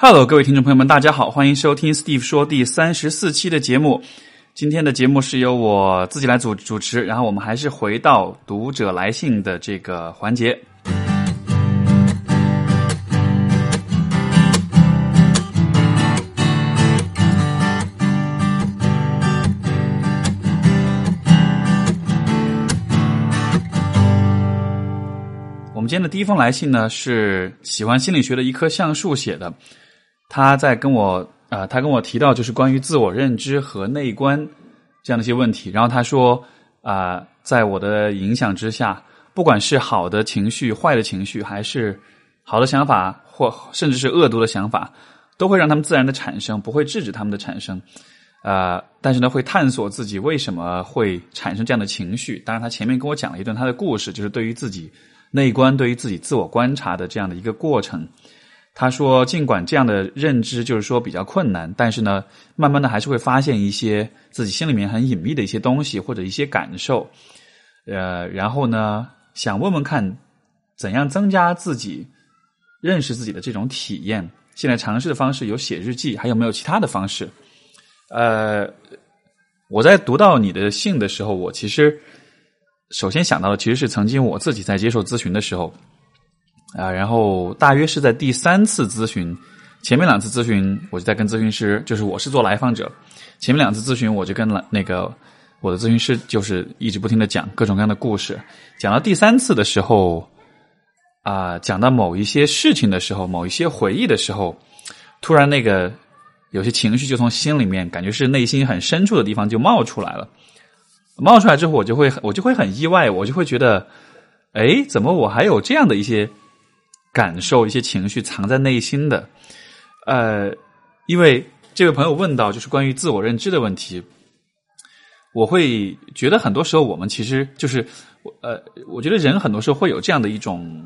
Hello，各位听众朋友们，大家好，欢迎收听 Steve 说第三十四期的节目。今天的节目是由我自己来主主持，然后我们还是回到读者来信的这个环节。我们今天的第一封来信呢，是喜欢心理学的一棵橡树写的。他在跟我啊、他跟我提到就是关于自我认知和内观这样的一些问题。然后他说啊、在我的影响之下，不管是好的情绪、坏的情绪，还是好的想法，或甚至是恶毒的想法，都会让他们自然的产生，不会制止他们的产生。呃，但是呢，会探索自己为什么会产生这样的情绪。当然，他前面跟我讲了一段他的故事，就是对于自己内观、对于自己自我观察的这样的一个过程。他说，尽管这样的认知就是说比较困难，但是呢，慢慢的还是会发现一些自己心里面很隐秘的一些东西或者一些感受。呃，然后呢，想问问看，怎样增加自己认识自己的这种体验？现在尝试的方式有写日记，还有没有其他的方式？呃，我在读到你的信的时候，我其实首先想到的其实是曾经我自己在接受咨询的时候，啊、然后大约是在第三次咨询，前面两次咨询我就在跟咨询师，就是我是做来访者，前面两次咨询我就跟了那个我的咨询师就是一直不停的讲各种各样的故事，讲到第三次的时候，啊、讲到某一些事情的时候，某一些回忆的时候，突然那个有些情绪就从心里面，感觉是内心很深处的地方就冒出来了。冒出来之后，我就会我就会很意外，我就会觉得，哎，怎么我还有这样的一些感受、一些情绪藏在内心的？呃，因为这位朋友问到就是关于自我认知的问题，我会觉得很多时候我们其实就是，呃，我觉得人很多时候会有这样的一种。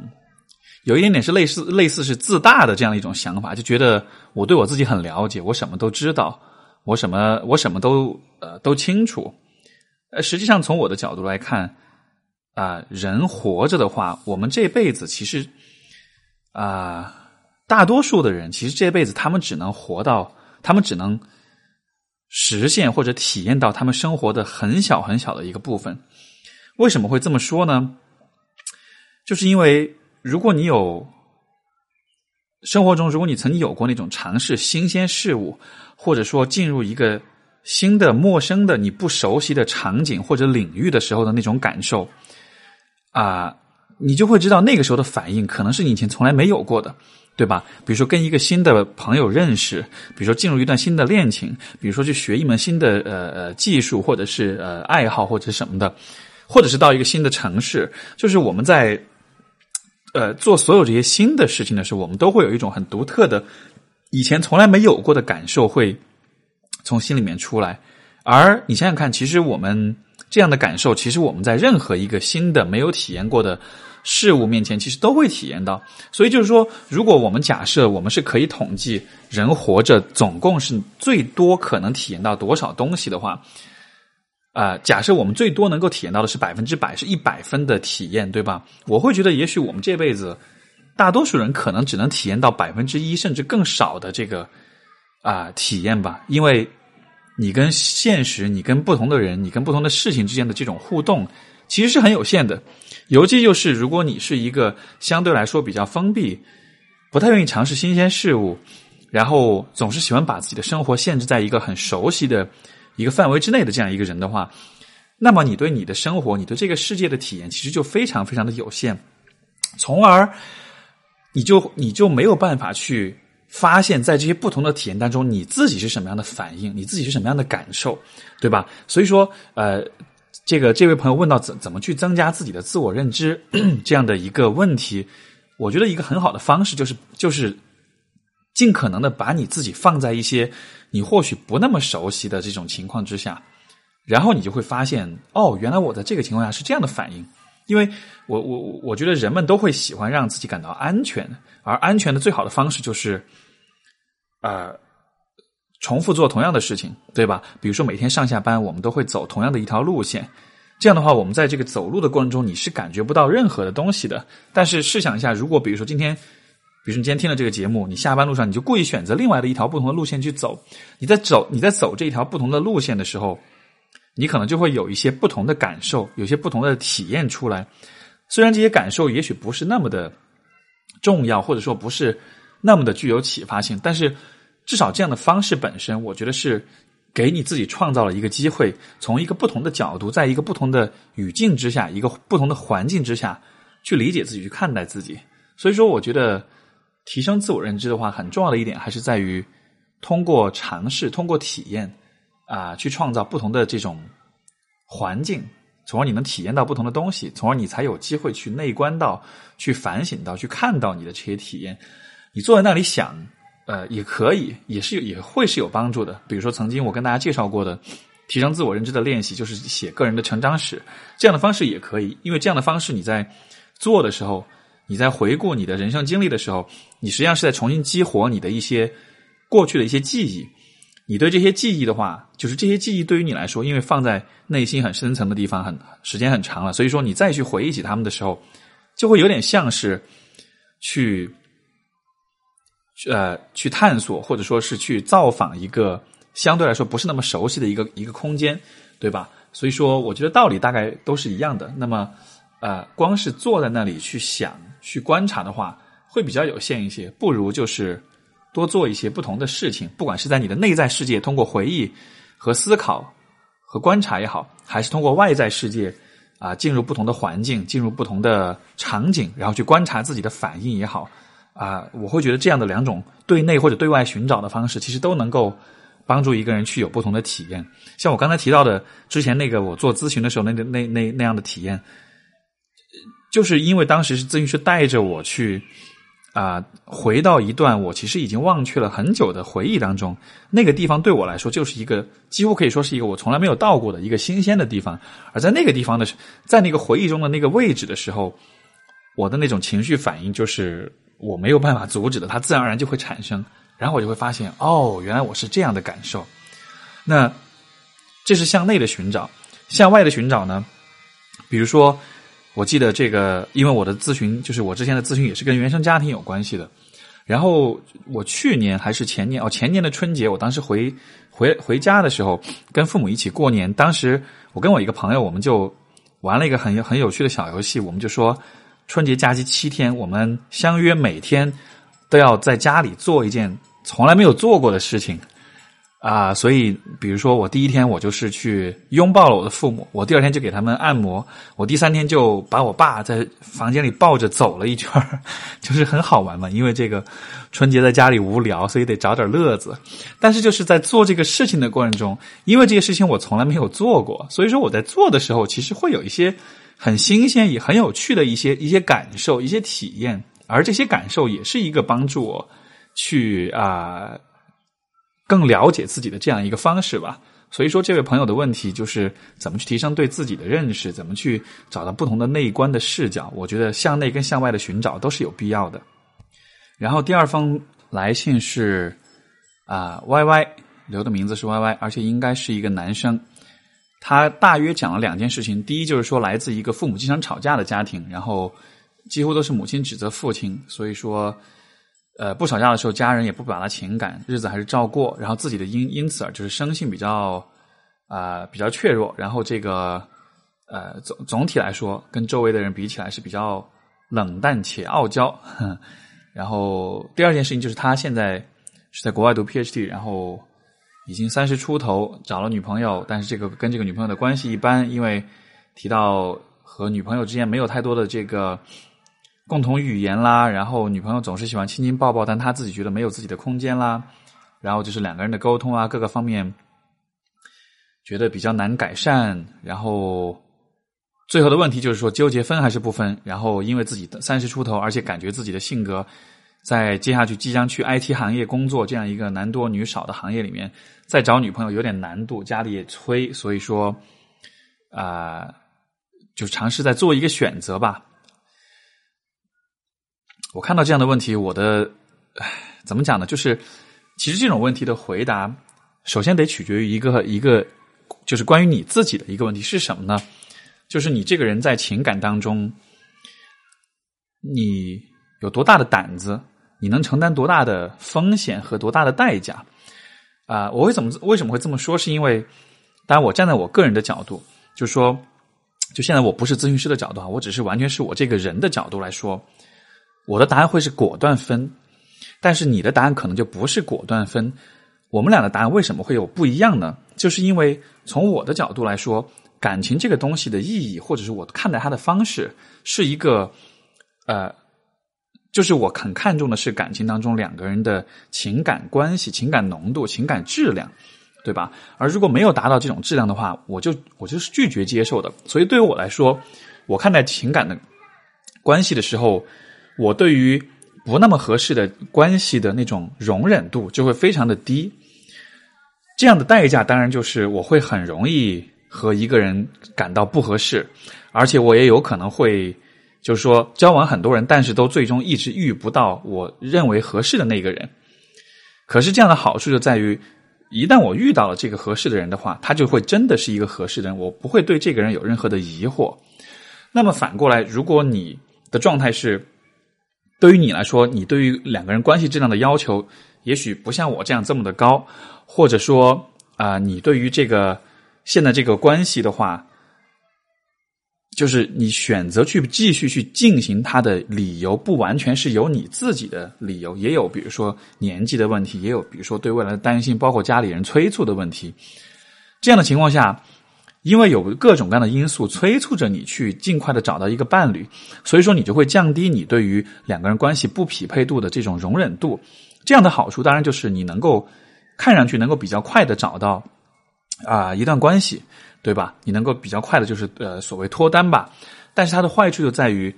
有一点点是类似类似是自大的这样一种想法，就觉得我对我自己很了解，我什么都知道，我什么我什么都呃都清楚。呃，实际上从我的角度来看，啊、人活着的话，我们这辈子其实啊、大多数的人其实这辈子他们只能活到，他们只能实现或者体验到他们生活的很小很小的一个部分。为什么会这么说呢？就是因为如果你有生活中，如果你曾经有过那种尝试新鲜事物，或者说进入一个新的、陌生的、你不熟悉的场景或者领域的时候的那种感受，啊、你就会知道那个时候的反应可能是你以前从来没有过的，对吧？比如说跟一个新的朋友认识，比如说进入一段新的恋情，比如说去学一门新的呃呃技术，或者是呃爱好或者什么的，或者是到一个新的城市，就是我们在呃做所有这些新的事情的时候，我们都会有一种很独特的、以前从来没有过的感受会从心里面出来。而你想想看，其实我们这样的感受，其实我们在任何一个新的没有体验过的事物面前，其实都会体验到。所以就是说，如果我们假设我们是可以统计人活着总共是最多可能体验到多少东西的话，啊、假设我们最多能够体验到的是百分之百，是一百分的体验，对吧？我会觉得，也许我们这辈子大多数人可能只能体验到百分之一，甚至更少的这个啊、体验吧，因为你跟现实、你跟不同的人、你跟不同的事情之间的这种互动，其实是很有限的。尤其就是如果你是一个相对来说比较封闭、不太愿意尝试新鲜事物，然后总是喜欢把自己的生活限制在一个很熟悉的一个范围之内的这样一个人的话，那么你对你的生活、你对这个世界的体验，其实就非常非常的有限，从而你就你就没有办法去发现，在这些不同的体验当中，你自己是什么样的反应，你自己是什么样的感受，对吧？所以说，呃，这个这位朋友问到怎怎么去增加自己的自我认知 这样的一个问题，我觉得一个很好的方式就是就是尽可能的把你自己放在一些你或许不那么熟悉的这种情况之下，然后你就会发现，哦，原来我在这个情况下是这样的反应。因为我我我觉得人们都会喜欢让自己感到安全，而安全的最好的方式就是，呃，重复做同样的事情，对吧？比如说每天上下班，我们都会走同样的一条路线。这样的话，我们在这个走路的过程中，你是感觉不到任何的东西的。但是试想一下，如果比如说今天比如说你今天听了这个节目，你下班路上你就故意选择另外的一条不同的路线去走。你在走你在走这一条不同的路线的时候，你可能就会有一些不同的感受，有些不同的体验出来。虽然这些感受也许不是那么的重要，或者说不是那么的具有启发性，但是至少这样的方式本身，我觉得是给你自己创造了一个机会，从一个不同的角度，在一个不同的语境之下，一个不同的环境之下去理解自己，去看待自己。所以说，我觉得。提升自我认知的话，很重要的一点还是在于通过尝试、通过体验啊，去创造不同的这种环境，从而你能体验到不同的东西，从而你才有机会去内观到、去反省到、去看到你的这些体验。你坐在那里想，呃，也可以，也是也会是有帮助的。比如说，曾经我跟大家介绍过的提升自我认知的练习，就是写个人的成长史，这样的方式也可以，因为这样的方式你在做的时候。你在回顾你的人生经历的时候，你实际上是在重新激活你的一些过去的一些记忆。你对这些记忆的话，就是这些记忆对于你来说，因为放在内心很深层的地方，很时间很长了，所以说你再去回忆起他们的时候，就会有点像是去呃去探索，或者说是去造访一个相对来说不是那么熟悉的一个一个空间，对吧？所以说，我觉得道理大概都是一样的。那么。呃，光是坐在那里去想、去观察的话，会比较有限一些。不如就是多做一些不同的事情，不管是在你的内在世界通过回忆和思考和观察也好，还是通过外在世界啊进入不同的环境、进入不同的场景，然后去观察自己的反应也好啊，我会觉得这样的两种对内或者对外寻找的方式，其实都能够帮助一个人去有不同的体验。像我刚才提到的，之前那个我做咨询的时候，那个那那那样的体验。就是因为当时是咨询师带着我去啊，回到一段我其实已经忘却了很久的回忆当中，那个地方对我来说就是一个几乎可以说是一个我从来没有到过的一个新鲜的地方。而在那个地方的，在那个回忆中的那个位置的时候，我的那种情绪反应就是我没有办法阻止的，它自然而然就会产生。然后我就会发现，哦，原来我是这样的感受。那这是向内的寻找，向外的寻找呢？比如说。我记得这个，因为我的咨询就是我之前的咨询也是跟原生家庭有关系的。然后我去年还是前年哦，前年的春节，我当时回回回家的时候，跟父母一起过年。当时我跟我一个朋友，我们就玩了一个很很有趣的小游戏。我们就说，春节假期七天，我们相约每天都要在家里做一件从来没有做过的事情。啊，所以比如说，我第一天我就是去拥抱了我的父母，我第二天就给他们按摩，我第三天就把我爸在房间里抱着走了一圈就是很好玩嘛。因为这个春节在家里无聊，所以得找点乐子。但是就是在做这个事情的过程中，因为这些事情我从来没有做过，所以说我在做的时候，其实会有一些很新鲜也很有趣的一些一些感受、一些体验，而这些感受也是一个帮助我去啊。更了解自己的这样一个方式吧。所以说，这位朋友的问题就是怎么去提升对自己的认识，怎么去找到不同的内观的视角。我觉得向内跟向外的寻找都是有必要的。然后第二封来信是啊，Y Y 留的名字是 Y Y，而且应该是一个男生。他大约讲了两件事情：第一，就是说来自一个父母经常吵架的家庭，然后几乎都是母亲指责父亲，所以说。呃，不吵架的时候，家人也不表达情感，日子还是照过。然后自己的因因此啊，就是生性比较啊比较怯弱。然后这个呃总总体来说，跟周围的人比起来是比较冷淡且傲娇。然后第二件事情就是他现在是在国外读 PhD，然后已经三十出头，找了女朋友，但是这个跟这个女朋友的关系一般，因为提到和女朋友之间没有太多的这个。共同语言啦，然后女朋友总是喜欢亲亲抱抱，但他自己觉得没有自己的空间啦，然后就是两个人的沟通啊，各个方面觉得比较难改善，然后最后的问题就是说纠结分还是不分，然后因为自己三十出头，而且感觉自己的性格在接下去即将去 IT 行业工作这样一个男多女少的行业里面，再找女朋友有点难度，家里也催，所以说啊，就尝试在做一个选择吧。我看到这样的问题，我的唉，怎么讲呢？就是其实这种问题的回答，首先得取决于一个一个，就是关于你自己的一个问题是什么呢？就是你这个人在情感当中，你有多大的胆子你能承担多大的风险和多大的代价？啊，我为什么为什么会这么说？是因为，当然我站在我个人的角度，就说，就现在我不是咨询师的角度啊，我只是完全是我这个人的角度来说，我的答案会是果断分，但是你的答案可能就不是果断分。我们俩的答案为什么会有不一样呢？就是因为从我的角度来说，感情这个东西的意义，或者是我看待它的方式，是一个呃。就是我很看重的是感情当中两个人的情感关系、情感浓度、情感质量，对吧？而如果没有达到这种质量的话，我就我就是拒绝接受的。所以对于我来说，我看待情感的关系的时候，我对于不那么合适的关系的那种容忍度就会非常的低。这样的代价当然就是我会很容易和一个人感到不合适，而且我也有可能会。就是说，交往很多人，但是都最终一直遇不到我认为合适的那个人。可是这样的好处就在于，一旦我遇到了这个合适的人的话，他就会真的是一个合适的人，我不会对这个人有任何的疑惑。那么反过来，如果你的状态是，对于你来说，你对于两个人关系质量的要求，也许不像我这样这么的高，或者说啊，你对于这个现在这个关系的话。就是你选择去继续去进行它的理由，不完全是有你自己的理由，也有比如说年纪的问题，也有比如说对未来的担心，包括家里人催促的问题。这样的情况下，因为有各种各样的因素催促着你去尽快的找到一个伴侣，所以说你就会降低你对于两个人关系不匹配度的这种容忍度。这样的好处当然就是你能够看上去能够比较快的找到啊一段关系。对吧？你能够比较快的，就是呃，所谓脱单吧。但是它的坏处就在于，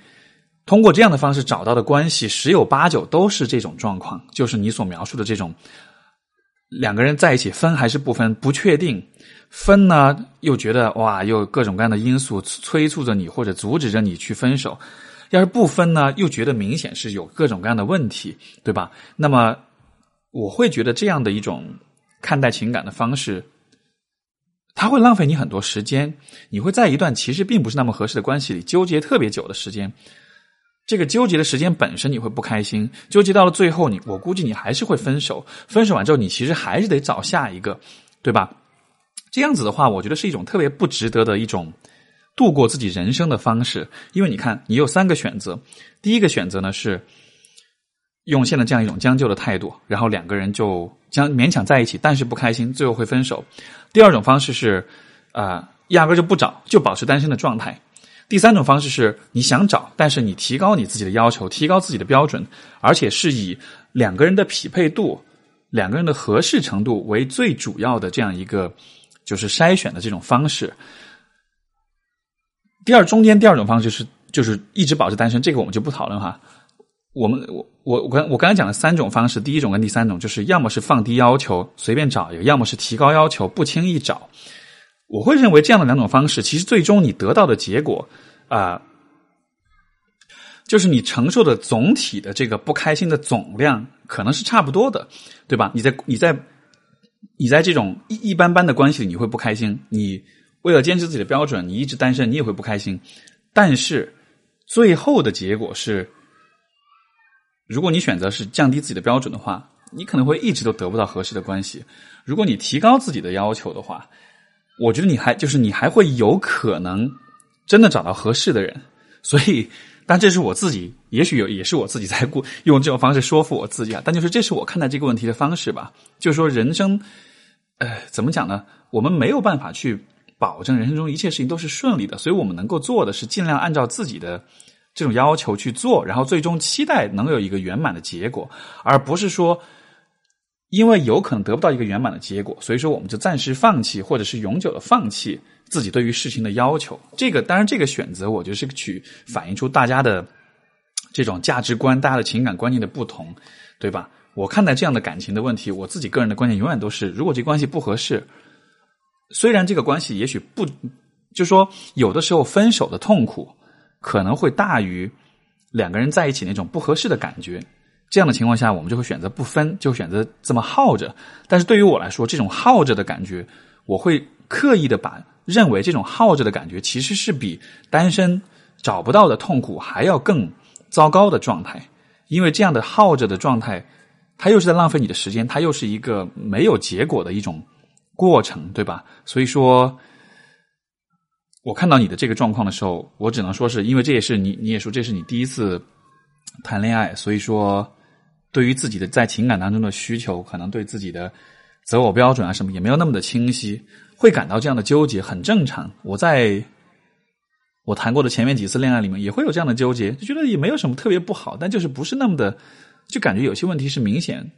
通过这样的方式找到的关系，十有八九都是这种状况，就是你所描述的这种两个人在一起分还是不分，不确定。分呢，又觉得哇，又各种各样的因素催促着你或者阻止着你去分手。要是不分呢，又觉得明显是有各种各样的问题，对吧？那么我会觉得这样的一种看待情感的方式。他会浪费你很多时间，你会在一段其实并不是那么合适的关系里纠结特别久的时间。这个纠结的时间本身你会不开心，纠结到了最后，你我估计你还是会分手。分手完之后，你其实还是得找下一个，对吧？这样子的话，我觉得是一种特别不值得的一种度过自己人生的方式。因为你看，你有三个选择，第一个选择呢是。用现在这样一种将就的态度，然后两个人就将勉强在一起，但是不开心，最后会分手。第二种方式是，啊，压根就不找，就保持单身的状态。第三种方式是，你想找，但是你提高你自己的要求，提高自己的标准，而且是以两个人的匹配度、两个人的合适程度为最主要的这样一个就是筛选的这种方式。第二，中间第二种方式是就是一直保持单身，这个我们就不讨论哈。我们我我我刚我刚才讲了三种方式，第一种跟第三种就是要么是放低要求随便找一个，要么是提高要求不轻易找。我会认为这样的两种方式，其实最终你得到的结果啊，就是你承受的总体的这个不开心的总量可能是差不多的，对吧？你在你在你在这种一一般般的关系里你会不开心，你为了坚持自己的标准，你一直单身你也会不开心，但是最后的结果是。如果你选择是降低自己的标准的话，你可能会一直都得不到合适的关系。如果你提高自己的要求的话，我觉得你还就是你还会有可能真的找到合适的人。所以，但这是我自己，也许有也是我自己在过用这种方式说服我自己啊。但就是这是我看待这个问题的方式吧。就是说，人生，呃，怎么讲呢？我们没有办法去保证人生中一切事情都是顺利的，所以我们能够做的是尽量按照自己的。这种要求去做，然后最终期待能有一个圆满的结果，而不是说因为有可能得不到一个圆满的结果，所以说我们就暂时放弃，或者是永久的放弃自己对于事情的要求。这个当然，这个选择我觉得是去反映出大家的这种价值观、大家的情感观念的不同，对吧？我看待这样的感情的问题，我自己个人的观念永远都是：如果这关系不合适，虽然这个关系也许不，就说有的时候分手的痛苦。可能会大于两个人在一起那种不合适的感觉。这样的情况下，我们就会选择不分，就选择这么耗着。但是对于我来说，这种耗着的感觉，我会刻意的把认为这种耗着的感觉，其实是比单身找不到的痛苦还要更糟糕的状态。因为这样的耗着的状态，它又是在浪费你的时间，它又是一个没有结果的一种过程，对吧？所以说，我看到你的这个状况的时候，我只能说是因为这也是你，你也说这是你第一次谈恋爱，所以说对于自己的在情感当中的需求，可能对自己的择偶标准啊什么也没有那么的清晰，会感到这样的纠结，很正常。我在。我谈过的前面几次恋爱里面也会有这样的纠结，就觉得也没有什么特别不好，但就是不是那么的，就感觉有些问题是明显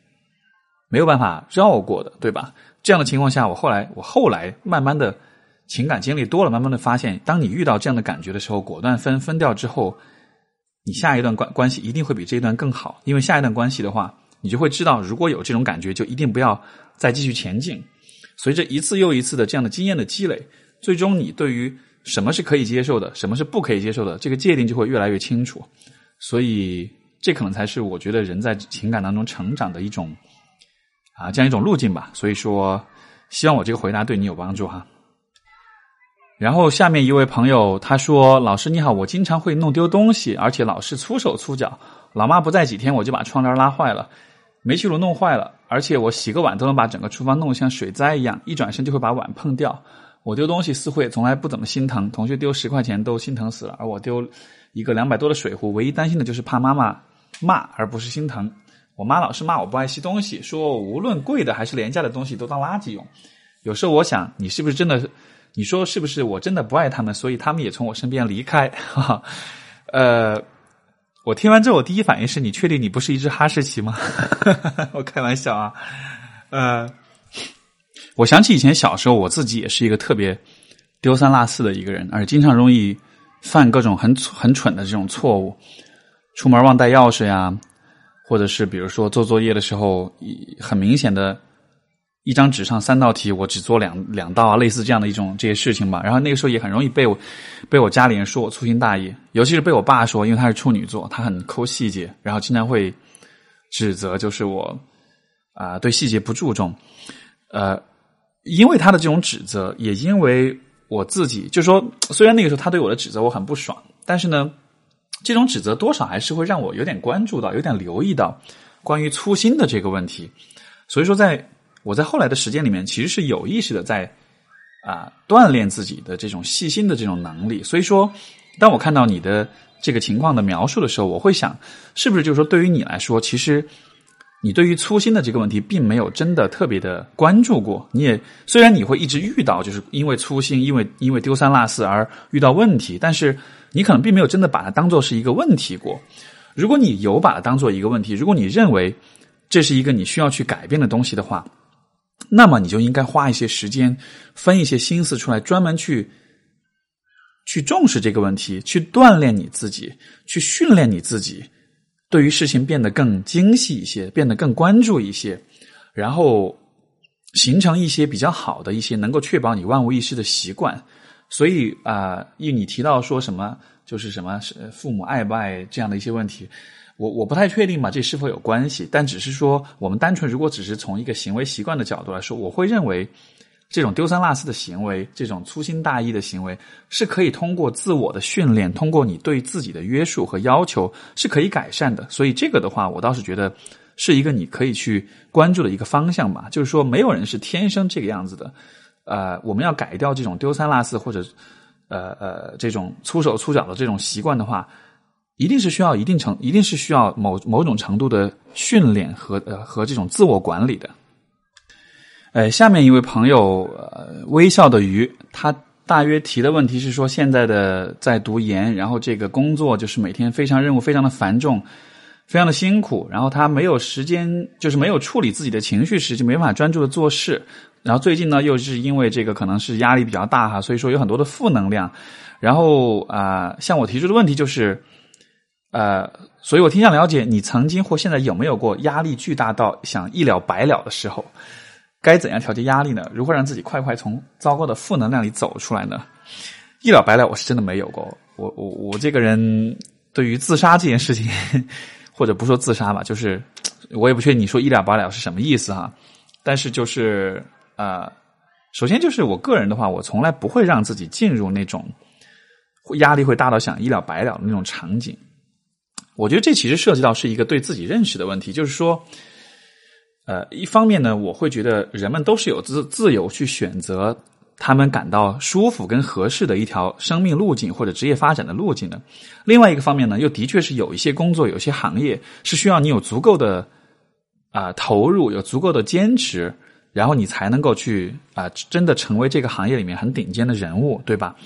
没有办法绕过的，对吧？这样的情况下，我后来我后来慢慢的情感经历多了，慢慢的发现，当你遇到这样的感觉的时候，果断分分掉之后，你下一段关关系一定会比这一段更好，因为下一段关系的话，你就会知道，如果有这种感觉，就一定不要再继续前进。随着一次又一次的这样的经验的积累，最终你对于。什么是可以接受的，什么是不可以接受的，这个界定就会越来越清楚。所以，这可能才是我觉得人在情感当中成长的一种啊，这样一种路径吧。所以说，希望我这个回答对你有帮助哈。然后，下面一位朋友他说：“老师你好，我经常会弄丢东西，而且老是粗手粗脚。老妈不在几天，我就把窗帘拉坏了，煤气炉弄坏了，而且我洗个碗都能把整个厨房弄得像水灾一样，一转身就会把碗碰掉。”我丢东西似乎也从来不怎么心疼，同学丢十块钱都心疼死了，而我丢一个两百多的水壶，唯一担心的就是怕妈妈骂，而不是心疼。我妈老是骂我不爱惜东西，说无论贵的还是廉价的东西都当垃圾用。有时候我想，你是不是真的？你说是不是我真的不爱他们，所以他们也从我身边离开？哈哈，呃，我听完之后，我第一反应是你确定你不是一只哈士奇吗？我开玩笑啊，呃。我想起以前小时候，我自己也是一个特别丢三落四的一个人，而经常容易犯各种很很蠢的这种错误。出门忘带钥匙呀，或者是比如说做作业的时候，很明显的一张纸上三道题，我只做两两道啊，类似这样的一种这些事情吧。然后那个时候也很容易被我被我家里人说我粗心大意，尤其是被我爸说，因为他是处女座，他很抠细节，然后经常会指责就是我啊对细节不注重，呃。因为他的这种指责，也因为我自己，就是说虽然那个时候他对我的指责我很不爽，但是呢，这种指责多少还是会让我有点关注到，有点留意到关于粗心的这个问题。所以说，在我在后来的时间里面，其实是有意识的在啊锻炼自己的这种细心的这种能力。所以说，当我看到你的这个情况的描述的时候，我会想，是不是就是说对于你来说，其实。你对于粗心的这个问题，并没有真的特别的关注过。你也虽然你会一直遇到，就是因为粗心，因为因为丢三落四而遇到问题，但是你可能并没有真的把它当做是一个问题过。如果你有把它当做一个问题，如果你认为这是一个你需要去改变的东西的话，那么你就应该花一些时间，分一些心思出来，专门去去重视这个问题，去锻炼你自己，去训练你自己。对于事情变得更精细一些，变得更关注一些，然后形成一些比较好的一些能够确保你万无一失的习惯。所以啊，一你提到说什么，就是什么是父母爱不爱这样的一些问题，我我不太确定嘛，这是否有关系？但只是说，我们单纯如果只是从一个行为习惯的角度来说，我会认为。这种丢三落四的行为，这种粗心大意的行为，是可以通过自我的训练，通过你对自己的约束和要求，是可以改善的。所以这个的话，我倒是觉得是一个你可以去关注的一个方向吧。就是说，没有人是天生这个样子的。呃，我们要改掉这种丢三落四或者呃呃这种粗手粗脚的这种习惯的话，一定是需要一定程，一定是需要某某种程度的训练和呃和这种自我管理的。呃，下面一位朋友，呃，微笑的鱼，他大约提的问题是说，现在的在读研，然后这个工作就是每天非常任务非常的繁重，非常的辛苦，然后他没有时间，就是没有处理自己的情绪时，就没法专注的做事。然后最近呢，又是因为这个可能是压力比较大哈，所以说有很多的负能量。然后啊，向我提出的问题就是，呃，所以我挺想了解你曾经或现在有没有过压力巨大到想一了百了的时候。该怎样调节压力呢？如何让自己快快从糟糕的负能量里走出来呢？一了百了，我是真的没有过。我我我这个人对于自杀这件事情，或者不说自杀吧，就是我也不确定你说一了百了是什么意思哈。但是就是呃，首先就是我个人的话，我从来不会让自己进入那种压力会大到想一了百了的那种场景。我觉得这其实涉及到是一个对自己认识的问题，就是说，呃，一方面呢，我会觉得人们都是有自自由去选择他们感到舒服跟合适的一条生命路径或者职业发展的路径的。另外一个方面呢，又的确是有一些工作、有些行业是需要你有足够的啊投入、有足够的坚持，然后你才能够去啊真的成为这个行业里面很顶尖的人物，对吧？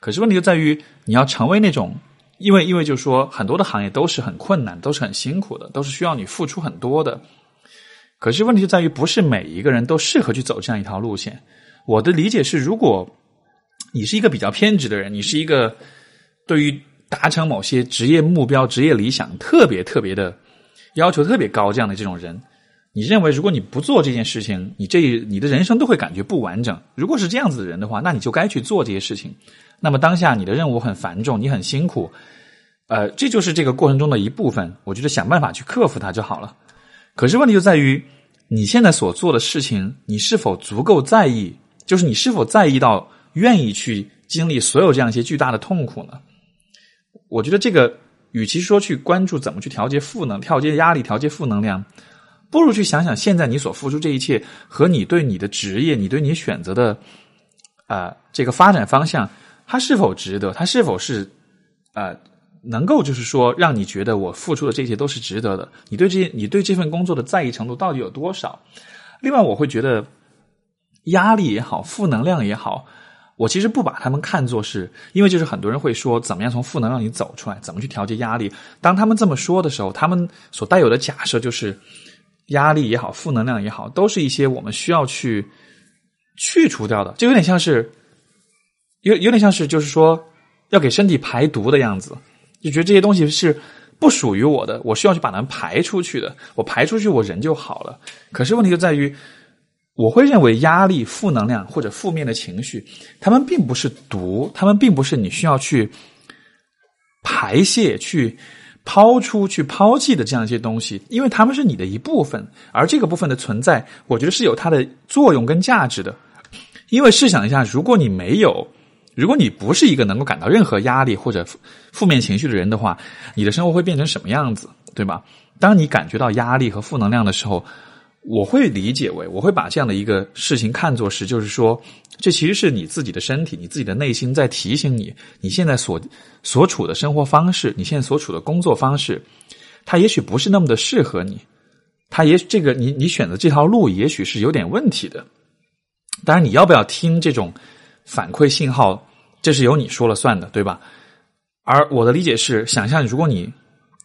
可是问题就在于你要成为那种。因为，因为就是说，很多的行业都是很困难，都是很辛苦的，都是需要你付出很多的。可是问题就在于，不是每一个人都适合去走这样一条路线。我的理解是，如果你是一个比较偏执的人，你是一个对于达成某些职业目标、职业理想特别特别的要求特别高这样的这种人，你认为如果你不做这件事情，你这你的人生都会感觉不完整。如果是这样子的人的话，那你就该去做这些事情。那么当下你的任务很繁重，你很辛苦，呃，这就是这个过程中的一部分。我觉得想办法去克服它就好了。可是问题就在于你现在所做的事情，你是否足够在意？就是你是否在意到愿意去经历所有这样一些巨大的痛苦呢？我觉得这个，与其说去关注怎么去调节负能、调节压力、调节负能量，不如去想想现在你所付出这一切和你对你的职业、你对你选择的啊这个发展方向。它是否值得？它是否是，呃，能够就是说让你觉得我付出的这些都是值得的？你对这些你对这份工作的在意程度到底有多少？另外，我会觉得压力也好，负能量也好，我其实不把他们看作是，因为就是很多人会说怎么样从负能量里走出来，怎么去调节压力。当他们这么说的时候，他们所带有的假设就是压力也好，负能量也好，都是一些我们需要去去除掉的，就有点像是。有有点像是，就是说要给身体排毒的样子，就觉得这些东西是不属于我的，我需要去把它们排出去的。我排出去，我人就好了。可是问题就在于，我会认为压力、负能量或者负面的情绪，他们并不是毒，他们并不是你需要去排泄、去抛出去、抛弃的这样一些东西，因为他们是你的一部分，而这个部分的存在，我觉得是有它的作用跟价值的。因为试想一下，如果你没有。如果你不是一个能够感到任何压力或者负面情绪的人的话，你的生活会变成什么样子，对吧？当你感觉到压力和负能量的时候，我会理解为，我会把这样的一个事情看作是，就是说，这其实是你自己的身体、你自己的内心在提醒你，你现在所所处的生活方式，你现在所处的工作方式，它也许不是那么的适合你，它也许这个你你选择这条路，也许是有点问题的。当然，你要不要听这种反馈信号？这是由你说了算的，对吧？而我的理解是，想象如果你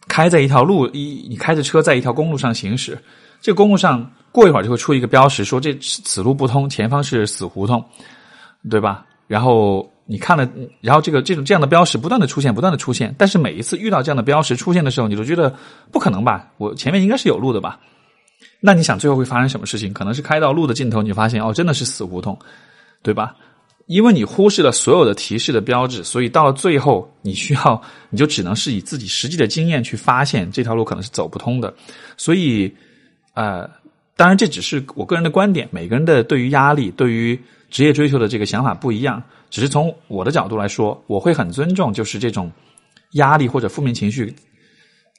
开在一条路，一你开着车在一条公路上行驶，这个公路上过一会儿就会出一个标识，说这此路不通，前方是死胡同，对吧？然后你看了，然后这个这种这样的标识不断的出现，不断的出现，但是每一次遇到这样的标识出现的时候，你都觉得不可能吧？我前面应该是有路的吧？那你想最后会发生什么事情？可能是开到路的尽头，你发现哦，真的是死胡同，对吧？因为你忽视了所有的提示的标志，所以到了最后，你需要 你就只能是以自己实际的经验去发现这条路可能是走不通的。所以，呃，当然这只是我个人的观点，每个人的对于压力、对于职业追求的这个想法不一样。只是从我的角度来说，我会很尊重，就是这种压力或者负面情绪，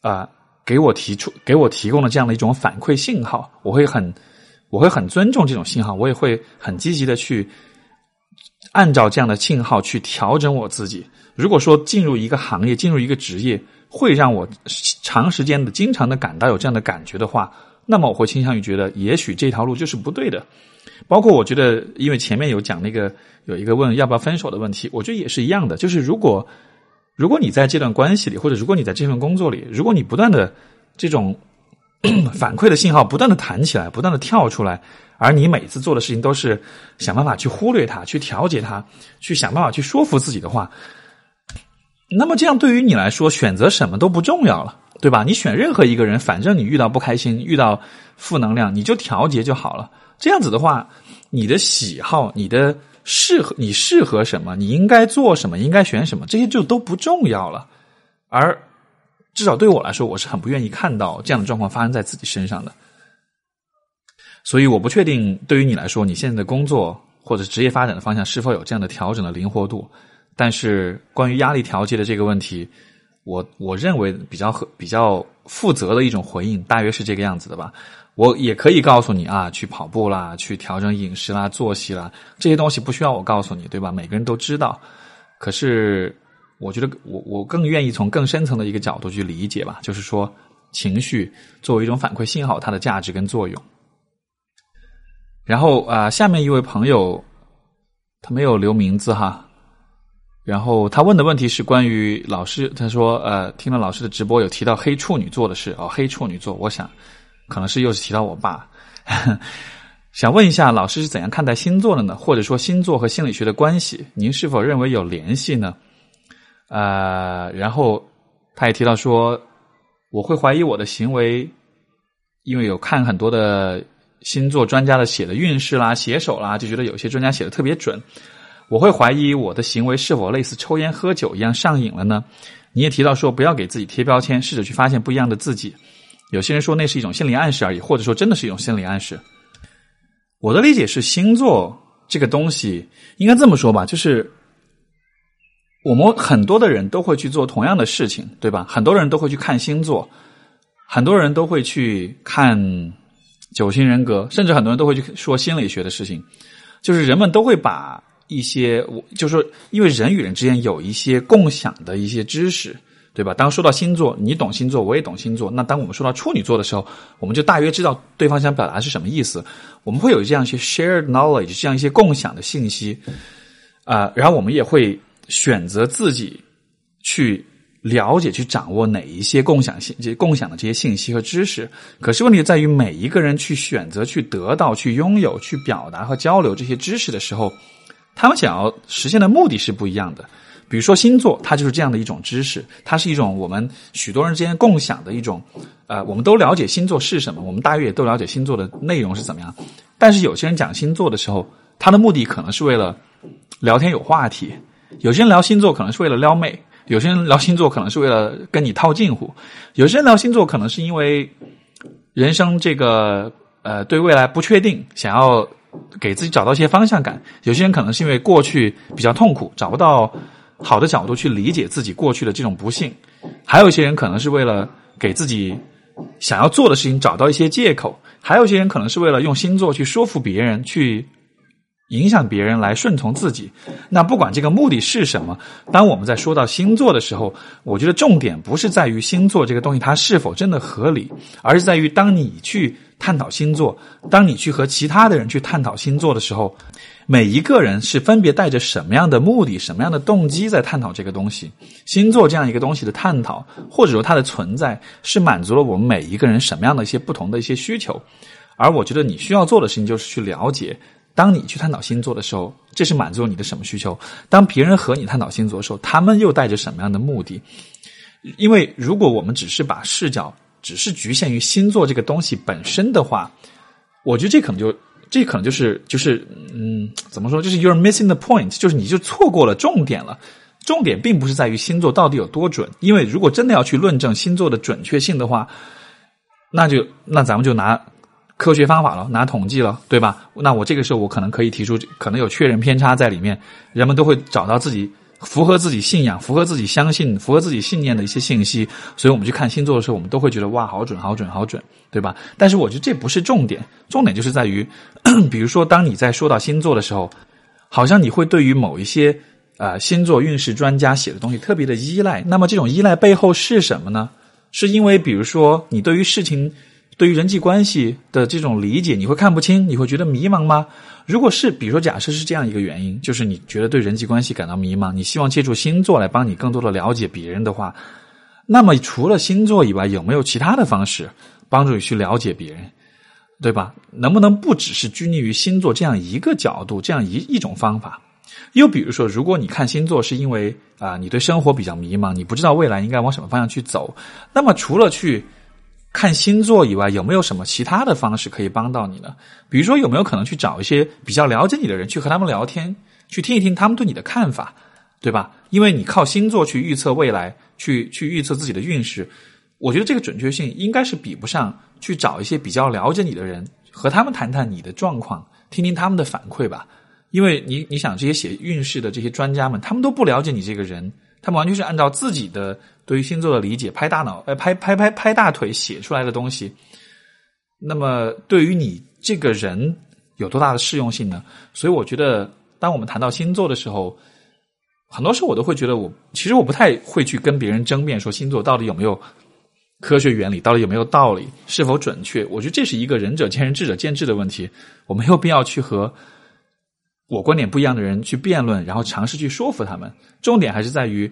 啊，给我提出、给我提供的这样的一种反馈信号，我会很我会很尊重这种信号，我也会很积极的去。按照这样的信号去调整我自己。如果说进入一个行业、进入一个职业会让我长时间的、经常的感到有这样的感觉的话，那么我会倾向于觉得，也许这条路就是不对的。包括我觉得，因为前面有讲那个有一个问要不要分手的问题，我觉得也是一样的。就是如果如果你在这段关系里，或者如果你在这份工作里，如果你不断的这种 反馈的信号不断的弹起来，不断的跳出来。而你每次做的事情都是想办法去忽略它，去调节它，去想办法去说服自己的话，那么这样对于你来说，选择什么都不重要了，对吧？你选任何一个人，反正你遇到不开心、遇到负能量，你就调节就好了。这样子的话，你的喜好、你的适合、你适合什么，你应该做什么，应该选什么，这些就都不重要了。而至少对我来说，我是很不愿意看到这样的状况发生在自己身上的。所以我不确定，对于你来说，你现在的工作或者职业发展的方向是否有这样的调整的灵活度。但是关于压力调节的这个问题，我我认为比较合、比较负责的一种回应，大约是这个样子的吧。我也可以告诉你啊，去跑步啦，去调整饮食啦、作息啦，这些东西不需要我告诉你，对吧？每个人都知道。可是，我觉得我我更愿意从更深层的一个角度去理解吧，就是说，情绪作为一种反馈信号，它的价值跟作用。然后啊，下面一位朋友，他没有留名字哈。然后他问的问题是关于老师，他说呃，听了老师的直播有提到黑处女座的事哦，黑处女座，我想可能是又是提到我爸，想问一下老师是怎样看待星座的呢？或者说星座和心理学的关系，您是否认为有联系呢？呃，然后他也提到说，我会怀疑我的行为，因为有看很多的星座专家的写的运势啦、写手啦，就觉得有些专家写的特别准。我会怀疑我的行为是否类似抽烟喝酒一样上瘾了呢？你也提到说不要给自己贴标签，试着去发现不一样的自己。有些人说那是一种心理暗示而已，或者说真的是一种心理暗示。我的理解是，星座这个东西应该这么说吧，就是我们很多的人都会去做同样的事情，对吧？很多人都会去看星座，很多人都会去看九型人格，甚至很多人都会去说心理学的事情，就是人们都会把。一些，我就是说，因为人与人之间有一些共享的一些知识，对吧？当说到星座，你懂星座，我也懂星座。那当我们说到处女座的时候，我们就大约知道对方想表达是什么意思。我们会有这样一些 shared knowledge，这样一些共享的信息啊，然后我们也会选择自己去了解、去掌握哪一些共享信、这共享的这些信息和知识。可是问题在于，每一个人去选择、去得到、去拥有、去表达和交流这些知识的时候。他们想要实现的目的是不一样的，比如说星座，它就是这样的一种知识，它是一种我们许多人之间共享的一种，呃，我们都了解星座是什么，我们大约也都了解星座的内容是怎么样。但是有些人讲星座的时候，他的目的可能是为了聊天有话题；有些人聊星座可能是为了撩妹；有些人聊星座可能是为了跟你套近乎；有些人聊星座可能是因为人生这个呃对未来不确定，想要。给自己找到一些方向感，有些人可能是因为过去比较痛苦，找不到好的角度去理解自己过去的这种不幸；还有一些人可能是为了给自己想要做的事情找到一些借口；还有一些人可能是为了用星座去说服别人，去影响别人来顺从自己。那不管这个目的是什么，当我们在说到星座的时候，我觉得重点不是在于星座这个东西它是否真的合理，而是在于当你去。探讨星座，当你去和其他的人去探讨星座的时候，每一个人是分别带着什么样的目的、什么样的动机在探讨这个东西。星座这样一个东西的探讨，或者说它的存在，是满足了我们每一个人什么样的一些不同的一些需求。而我觉得你需要做的事情就是去了解，当你去探讨星座的时候，这是满足你的什么需求？当别人和你探讨星座的时候，他们又带着什么样的目的？因为如果我们只是把视角，只是局限于星座这个东西本身的话，我觉得这可能就这可能就是就是嗯，怎么说？就是 you're missing the point，就是你就错过了重点了。重点并不是在于星座到底有多准，因为如果真的要去论证星座的准确性的话，那就那咱们就拿科学方法了，拿统计了，对吧？那我这个时候我可能可以提出，可能有确认偏差在里面，人们都会找到自己。符合自己信仰、符合自己相信、符合自己信念的一些信息，所以我们去看星座的时候，我们都会觉得哇，好准、好准、好准，对吧？但是我觉得这不是重点，重点就是在于，比如说，当你在说到星座的时候，好像你会对于某一些啊星座运势专家写的东西特别的依赖。那么这种依赖背后是什么呢？是因为比如说你对于事情、对于人际关系的这种理解，你会看不清，你会觉得迷茫吗？如果是，比如说，假设是这样一个原因，就是你觉得对人际关系感到迷茫，你希望借助星座来帮你更多的了解别人的话，那么除了星座以外，有没有其他的方式帮助你去了解别人，对吧？能不能不只是拘泥于星座这样一个角度，这样一一种方法？又比如说，如果你看星座是因为啊，你对生活比较迷茫，你不知道未来应该往什么方向去走，那么除了去。看星座以外，有没有什么其他的方式可以帮到你呢？比如说，有没有可能去找一些比较了解你的人，去和他们聊天，去听一听他们对你的看法，对吧？因为你靠星座去预测未来，去去预测自己的运势，我觉得这个准确性应该是比不上去找一些比较了解你的人，和他们谈谈你的状况，听听他们的反馈吧。因为你你想，这些写运势的这些专家们，他们都不了解你这个人，他们完全是按照自己的对于星座的理解拍大脑，呃，拍拍拍拍大腿写出来的东西。那么对于你这个人有多大的适用性呢？所以我觉得，当我们谈到星座的时候，很多时候我都会觉得，我其实我不太会去跟别人争辩说星座到底有没有科学原理，到底有没有道理，是否准确。我觉得这是一个仁者见仁，智者见智的问题，我没有必要去和我观点不一样的人去辩论，然后尝试去说服他们。重点还是在于，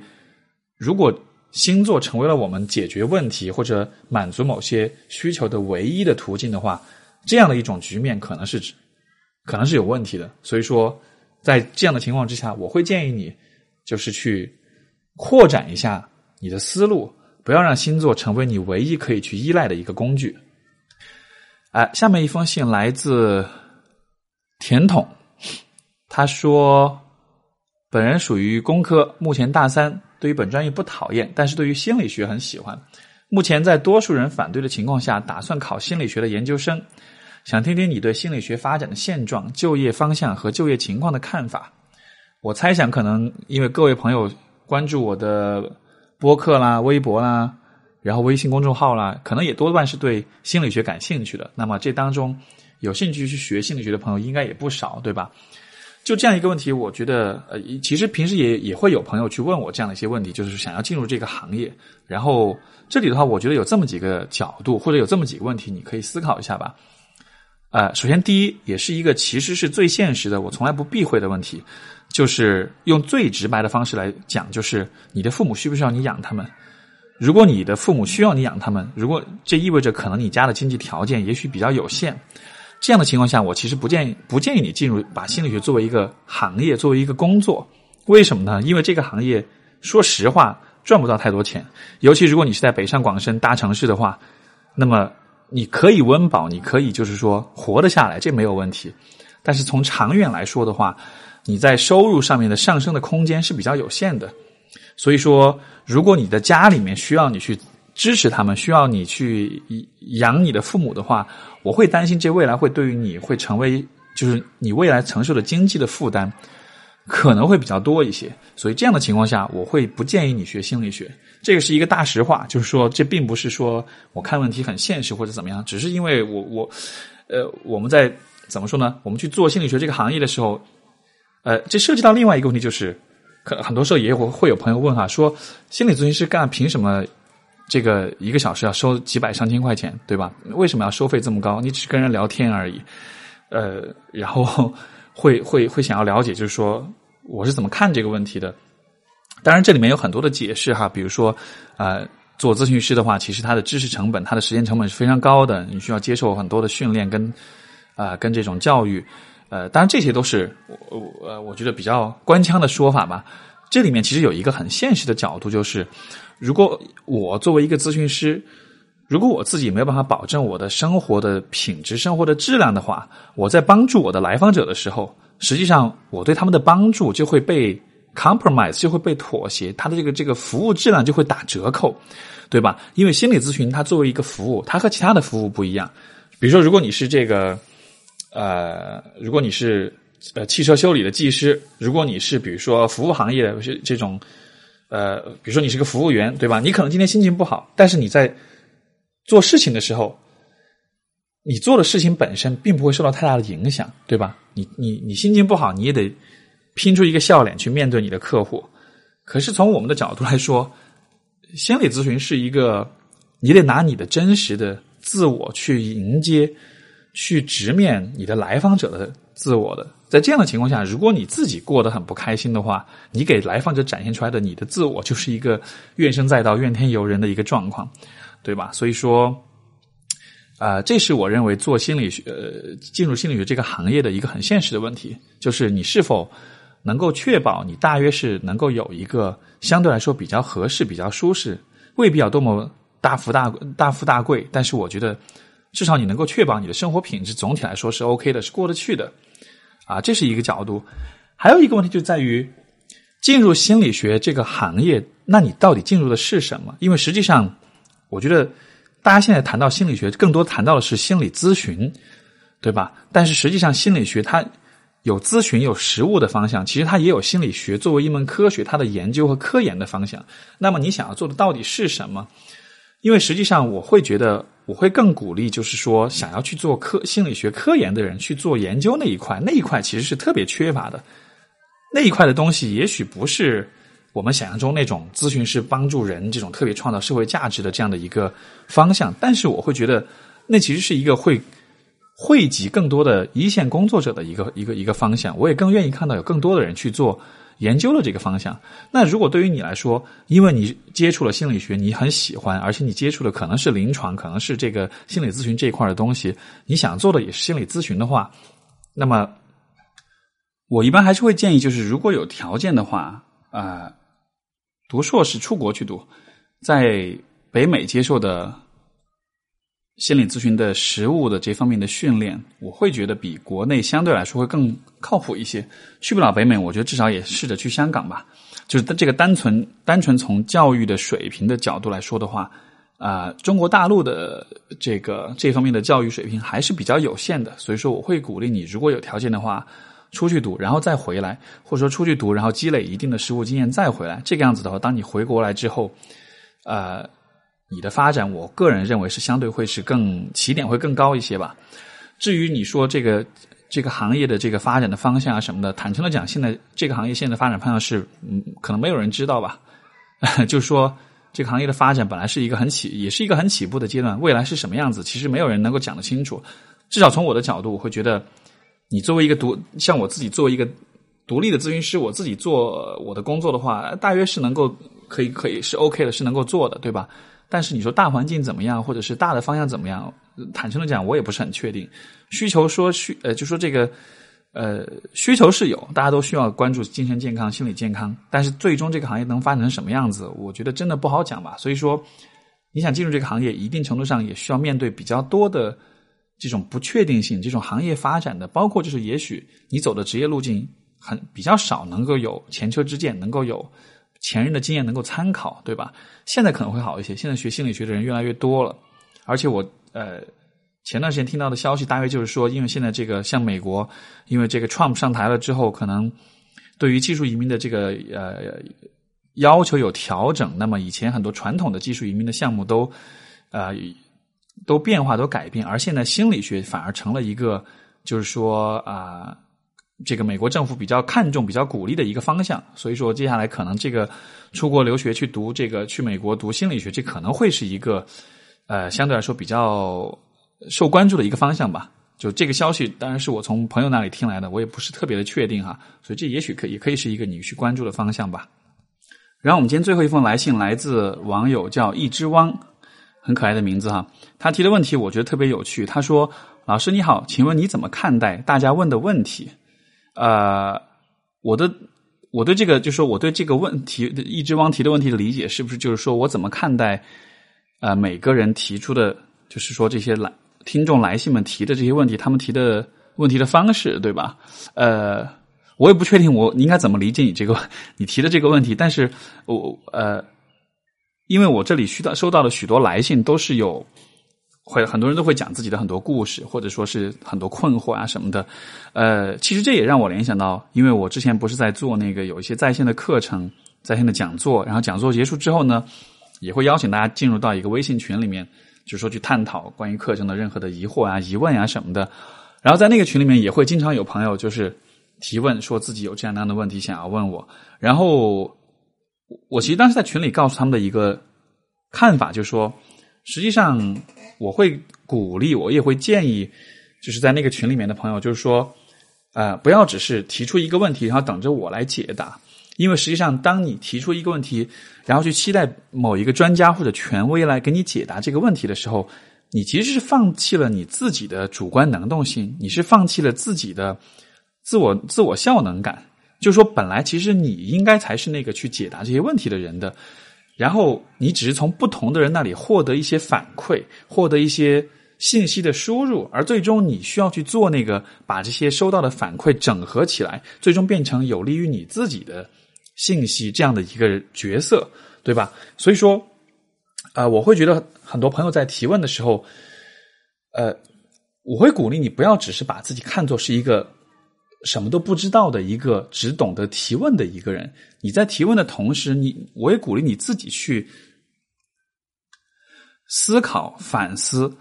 如果。星座成为了我们解决问题或者满足某些需求的唯一的途径的话，这样的一种局面可能是可能是有问题的。所以说，在这样的情况之下，我会建议你就是去扩展一下你的思路，不要让星座成为你唯一可以去依赖的一个工具。哎，下面一封信来自甜筒，他说：“本人属于工科，目前大三。”对于本专业不讨厌，但是对于心理学很喜欢。目前在多数人反对的情况下，打算考心理学的研究生。想听听你对心理学发展的现状、就业方向和就业情况的看法。我猜想，可能因为各位朋友关注我的播客啦、微博啦，然后微信公众号啦，可能也多半是对心理学感兴趣的。那么这当中有兴趣去学心理学的朋友应该也不少，对吧？就这样一个问题，我觉得呃，其实平时也也会有朋友去问我这样的一些问题，就是想要进入这个行业。然后这里的话，我觉得有这么几个角度，或者有这么几个问题，你可以思考一下吧。呃，首先第一，也是一个其实是最现实的，我从来不避讳的问题，就是用最直白的方式来讲，就是你的父母需不需要你养他们？如果你的父母需要你养他们，如果这意味着可能你家的经济条件也许比较有限。这样的情况下，我其实不建议不建议你进入把心理学作为一个行业，作为一个工作。为什么呢？因为这个行业说实话赚不到太多钱，尤其如果你是在北上广深大城市的话，那么你可以温饱，你可以就是说活得下来，这没有问题。但是从长远来说的话，你在收入上面的上升的空间是比较有限的。所以说，如果你的家里面需要你去。支持他们需要你去养你的父母的话，我会担心这未来会对于你会成为就是你未来承受的经济的负担可能会比较多一些，所以这样的情况下，我会不建议你学心理学。这个是一个大实话，就是说这并不是说我看问题很现实或者怎么样，只是因为我我呃我们在怎么说呢？我们去做心理学这个行业的时候，呃，这涉及到另外一个问题，就是可很多时候也会会有朋友问哈，说心理咨询师干凭什么？这个一个小时要收几百上千块钱，对吧？为什么要收费这么高？你只是跟人聊天而已，呃，然后 会会会想要了解，就是说我是怎么看这个问题的？当然，这里面有很多的解释哈，比如说，呃，做咨询师的话，其实他的知识成本、他的时间成本是非常高的，你需要接受很多的训练跟啊跟这种教育，呃，当然这些都是我我我觉得比较官腔的说法吧。这里面其实有一个很现实的角度，就是。如果我作为一个咨询师，如果我自己没有办法保证我的生活的品质、生活的质量的话，我在帮助我的来访者的时候，实际上我对他们的帮助就会被 compromise，就会被妥协，他的这个这个服务质量就会打折扣，对吧？因为心理咨询它作为一个服务，它和其他的服务不一样。比如说，如果你是这个，呃，如果你是呃汽车修理的技师，如果你是比如说服务行业的这种。呃，比如说你是个服务员，对吧？你可能今天心情不好，但是你在做事情的时候，你做的事情本身并不会受到太大的影响，对吧？你你你心情不好，你也得拼出一个笑脸去面对你的客户。可是从我们的角度来说，心理咨询是一个，你得拿你的真实的自我去迎接、去直面你的来访者的自我的。在这样的情况下，如果你自己过得很不开心的话，你给来访者展现出来的你的自我就是一个怨声载道、怨天尤人的一个状况，对吧？所以说，啊，这是我认为做心理学、呃，进入心理学这个行业的一个很现实的问题，就是你是否能够确保你大约是能够有一个相对来说比较合适、比较舒适，未必要多么大富大大富大贵，但是我觉得至少你能够确保你的生活品质总体来说是 OK 的，是过得去的。啊，这是一个角度，还有一个问题就在于进入心理学这个行业，那你到底进入的是什么？因为实际上，我觉得大家现在谈到心理学，更多谈到的是心理咨询，对吧？但是实际上，心理学它有咨询、有实务的方向，其实它也有心理学作为一门科学，它的研究和科研的方向。那么你想要做的到底是什么？因为实际上，我会觉得我会更鼓励，就是说想要去做科心理学科研的人去做研究那一块，那一块其实是特别缺乏的。那一块的东西，也许不是我们想象中那种咨询师帮助人这种特别创造社会价值的这样的一个方向，但是我会觉得那其实是一个会。汇集更多的一线工作者的一个一个一个方向，我也更愿意看到有更多的人去做研究的这个方向。那如果对于你来说，因为你接触了心理学，你很喜欢，而且你接触的可能是临床，可能是这个心理咨询这一块的东西，你想做的也是心理咨询的话，那么我一般还是会建议，就是如果有条件的话，啊，读硕士出国去读，在北美接受的。心理咨询的实务的这方面的训练，我会觉得比国内相对来说会更靠谱一些。去不了北美，我觉得至少也试着去香港吧。就是这个单纯单纯从教育的水平的角度来说的话，啊，中国大陆的这个这方面的教育水平还是比较有限的。所以说，我会鼓励你，如果有条件的话，出去读，然后再回来，或者说出去读，然后积累一定的实务经验再回来。这个样子的话，当你回国来之后，呃。你的发展，我个人认为是相对会是更起点会更高一些吧。至于你说这个这个行业的这个发展的方向啊什么的，坦诚的讲，现在这个行业现在发展方向是，嗯，可能没有人知道吧。就是说，这个行业的发展本来是一个很起，也是一个很起步的阶段，未来是什么样子，其实没有人能够讲得清楚。至少从我的角度，我会觉得，你作为一个独，像我自己作为一个独立的咨询师，我自己做我的工作的话，大约是能够可以可以是 OK 的，是能够做的，对吧？但是你说大环境怎么样，或者是大的方向怎么样？坦诚的讲，我也不是很确定。需求说需呃，就说这个呃需求是有，大家都需要关注精神健康、心理健康。但是最终这个行业能发展成什么样子，我觉得真的不好讲吧。所以说，你想进入这个行业，一定程度上也需要面对比较多的这种不确定性，这种行业发展的，包括就是也许你走的职业路径很比较少，能够有前车之鉴，能够有。前人的经验能够参考，对吧？现在可能会好一些。现在学心理学的人越来越多了，而且我呃前段时间听到的消息，大约就是说，因为现在这个像美国，因为这个 Trump 上台了之后，可能对于技术移民的这个呃要求有调整。那么以前很多传统的技术移民的项目都呃都变化都改变，而现在心理学反而成了一个就是说啊。这个美国政府比较看重、比较鼓励的一个方向，所以说接下来可能这个出国留学去读这个去美国读心理学，这可能会是一个呃相对来说比较受关注的一个方向吧。就这个消息，当然是我从朋友那里听来的，我也不是特别的确定哈，所以这也许可也可以是一个你去关注的方向吧。然后我们今天最后一封来信来自网友叫一只汪，很可爱的名字哈，他提的问题我觉得特别有趣。他说：“老师你好，请问你怎么看待大家问的问题？”呃，我的我对这个，就是说我对这个问题，一只汪提的问题的理解，是不是就是说我怎么看待呃每个人提出的，就是说这些来听众来信们提的这些问题，他们提的问题的方式，对吧？呃，我也不确定我应该怎么理解你这个 你提的这个问题，但是我呃，因为我这里需到收到的许多来信都是有。会很多人都会讲自己的很多故事，或者说是很多困惑啊什么的。呃，其实这也让我联想到，因为我之前不是在做那个有一些在线的课程、在线的讲座，然后讲座结束之后呢，也会邀请大家进入到一个微信群里面，就是说去探讨关于课程的任何的疑惑啊、疑问啊什么的。然后在那个群里面也会经常有朋友就是提问，说自己有这样那样的问题想要问我。然后我其实当时在群里告诉他们的一个看法，就是说，实际上。我会鼓励，我也会建议，就是在那个群里面的朋友，就是说，呃，不要只是提出一个问题，然后等着我来解答。因为实际上，当你提出一个问题，然后去期待某一个专家或者权威来给你解答这个问题的时候，你其实是放弃了你自己的主观能动性，你是放弃了自己的自我自我效能感。就是说，本来其实你应该才是那个去解答这些问题的人的。然后你只是从不同的人那里获得一些反馈，获得一些信息的输入，而最终你需要去做那个把这些收到的反馈整合起来，最终变成有利于你自己的信息这样的一个角色，对吧？所以说，啊，我会觉得很多朋友在提问的时候，呃，我会鼓励你不要只是把自己看作是一个什么都不知道的一个只懂得提问的一个人。你在提问的同时，你我也鼓励你自己去思考、反思，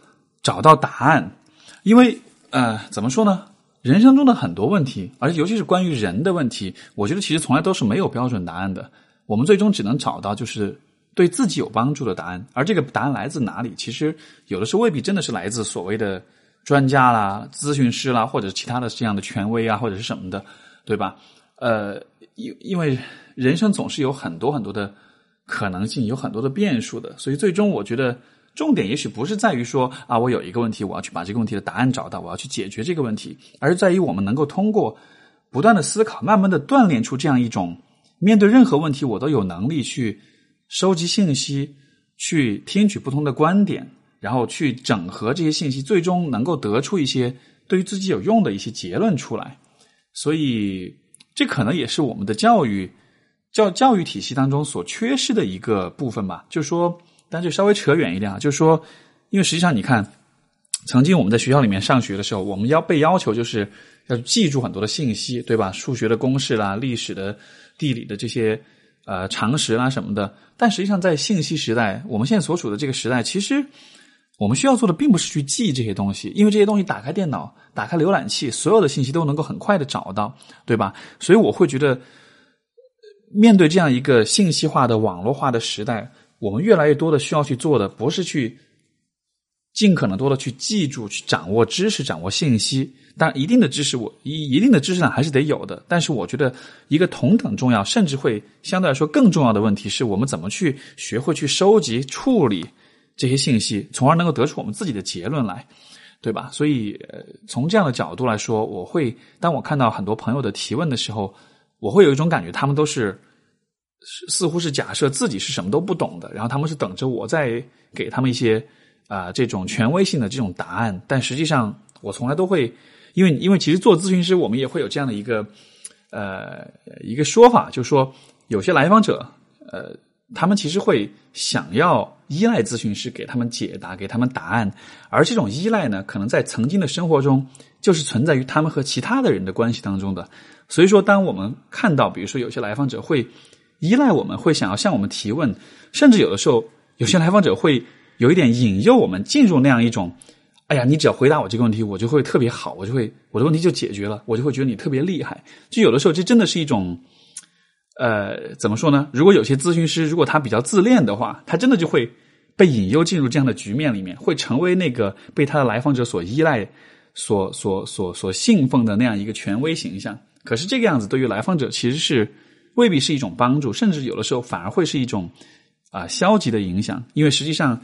找到答案。因为呃，怎么说呢？人生中的很多问题，而尤其是关于人的问题，我觉得其实从来都是没有标准答案的。我们最终只能找到就是对自己有帮助的答案，而这个答案来自哪里？其实有的时候未必真的是来自所谓的专家啦、咨询师啦，或者其他的这样的权威啊，或者是什么的，对吧？呃，因因为人生总是有很多很多的可能性，有很多的变数的，所以最终我觉得。重点也许不是在于说啊，我有一个问题，我要去把这个问题的答案找到，我要去解决这个问题，而在于我们能够通过不断的思考，慢慢的锻炼出这样一种面对任何问题，我都有能力去收集信息，去听取不同的观点，然后去整合这些信息，最终能够得出一些对于自己有用的一些结论出来。所以，这可能也是我们的教育教教育体系当中所缺失的一个部分吧，就是说。但就稍微扯远一点啊，就是说，因为实际上你看，曾经我们在学校里面上学的时候，我们要被要求就是要记住很多的信息，对吧？数学的公式啦，历史的、地理的这些呃常识啦什么的。但实际上，在信息时代，我们现在所处的这个时代，其实我们需要做的并不是去记这些东西，因为这些东西打开电脑、打开浏览器，所有的信息都能够很快的找到，对吧？所以我会觉得，面对这样一个信息化的网络化的时代。我们越来越多的需要去做的，不是去尽可能多的去记住、去掌握知识、掌握信息。当然，一定的知识，我一一定的知识量还是得有的。但是，我觉得一个同等重要，甚至会相对来说更重要的问题，是我们怎么去学会去收集、处理这些信息，从而能够得出我们自己的结论来，对吧？所以，呃，从这样的角度来说，我会当我看到很多朋友的提问的时候，我会有一种感觉，他们都是。似乎是假设自己是什么都不懂的，然后他们是等着我再给他们一些啊这种权威性的这种答案，但实际上我从来都会，因为因为其实做咨询师，我们也会有这样的一个呃一个说法，就是说有些来访者呃他们其实会想要依赖咨询师给他们解答，给他们答案，而这种依赖呢，可能在曾经的生活中就是存在于他们和其他的人的关系当中的，所以说当我们看到比如说有些来访者会。依赖我们会想要向我们提问，甚至有的时候，有些来访者会有一点引诱我们进入那样一种，哎呀，你只要回答我这个问题，我就会特别好，我就会我的问题就解决了，我就会觉得你特别厉害。就有的时候，这真的是一种，呃，怎么说呢？如果有些咨询师如果他比较自恋的话，他真的就会被引诱进入这样的局面里面，会成为那个被他的来访者所依赖、所所所所信奉的那样一个权威形象。可是这个样子对于来访者其实是。未必是一种帮助，甚至有的时候反而会是一种啊消极的影响。因为实际上，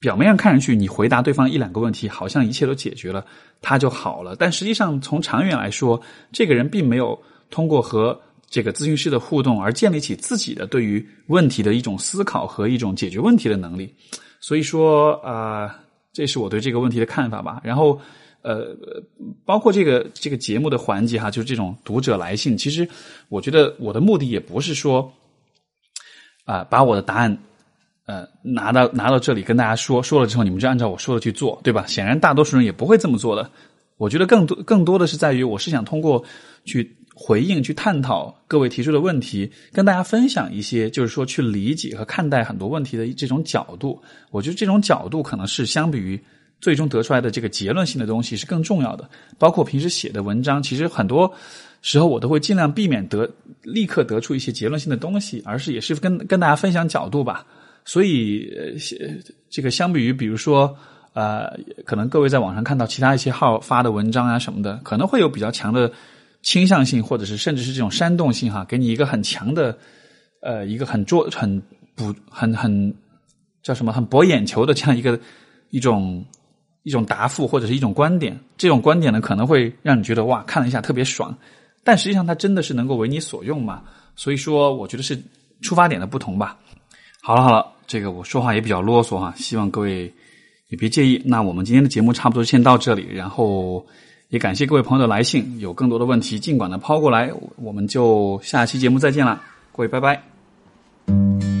表面上看上去你回答对方一两个问题，好像一切都解决了，他就好了。但实际上，从长远来说，这个人并没有通过和这个咨询师的互动而建立起自己的对于问题的一种思考和一种解决问题的能力。所以说啊，这是我对这个问题的看法吧。然后。呃，包括这个这个节目的环节哈，就是这种读者来信。其实，我觉得我的目的也不是说啊，把我的答案呃拿到拿到这里跟大家说，说了之后你们就按照我说的去做，对吧？显然，大多数人也不会这么做的。我觉得更多更多的是在于，我是想通过去回应、去探讨各位提出的问题，跟大家分享一些，就是说去理解和看待很多问题的这种角度。我觉得这种角度可能是相比于。最终得出来的这个结论性的东西是更重要的，包括平时写的文章，其实很多时候我都会尽量避免得立刻得出一些结论性的东西，而是也是跟跟大家分享角度吧。所以，呃这个相比于比如说，呃，可能各位在网上看到其他一些号发的文章啊什么的，可能会有比较强的倾向性，或者是甚至是这种煽动性哈，给你一个很强的，呃，一个很做很不很很叫什么很博眼球的这样一个一种。一种答复或者是一种观点，这种观点呢可能会让你觉得哇，看了一下特别爽，但实际上它真的是能够为你所用嘛？所以说，我觉得是出发点的不同吧。好了好了，这个我说话也比较啰嗦哈，希望各位也别介意。那我们今天的节目差不多先到这里，然后也感谢各位朋友的来信有更多的问题尽管的抛过来我们就下期节目再见了各位拜拜。